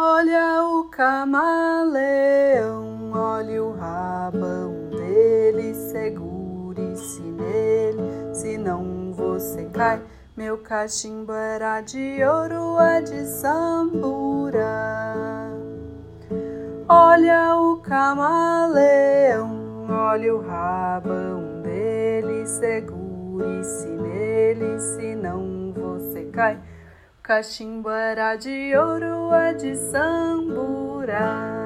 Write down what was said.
Olha o camaleão, olha o rabão dele, segure-se nele, senão você cai. Meu cachimbo era de ouro, é de sambura. Olha o camaleão, olha o rabão dele, segure-se nele, senão você cai. Cachimbo era de ouro, é de sambura.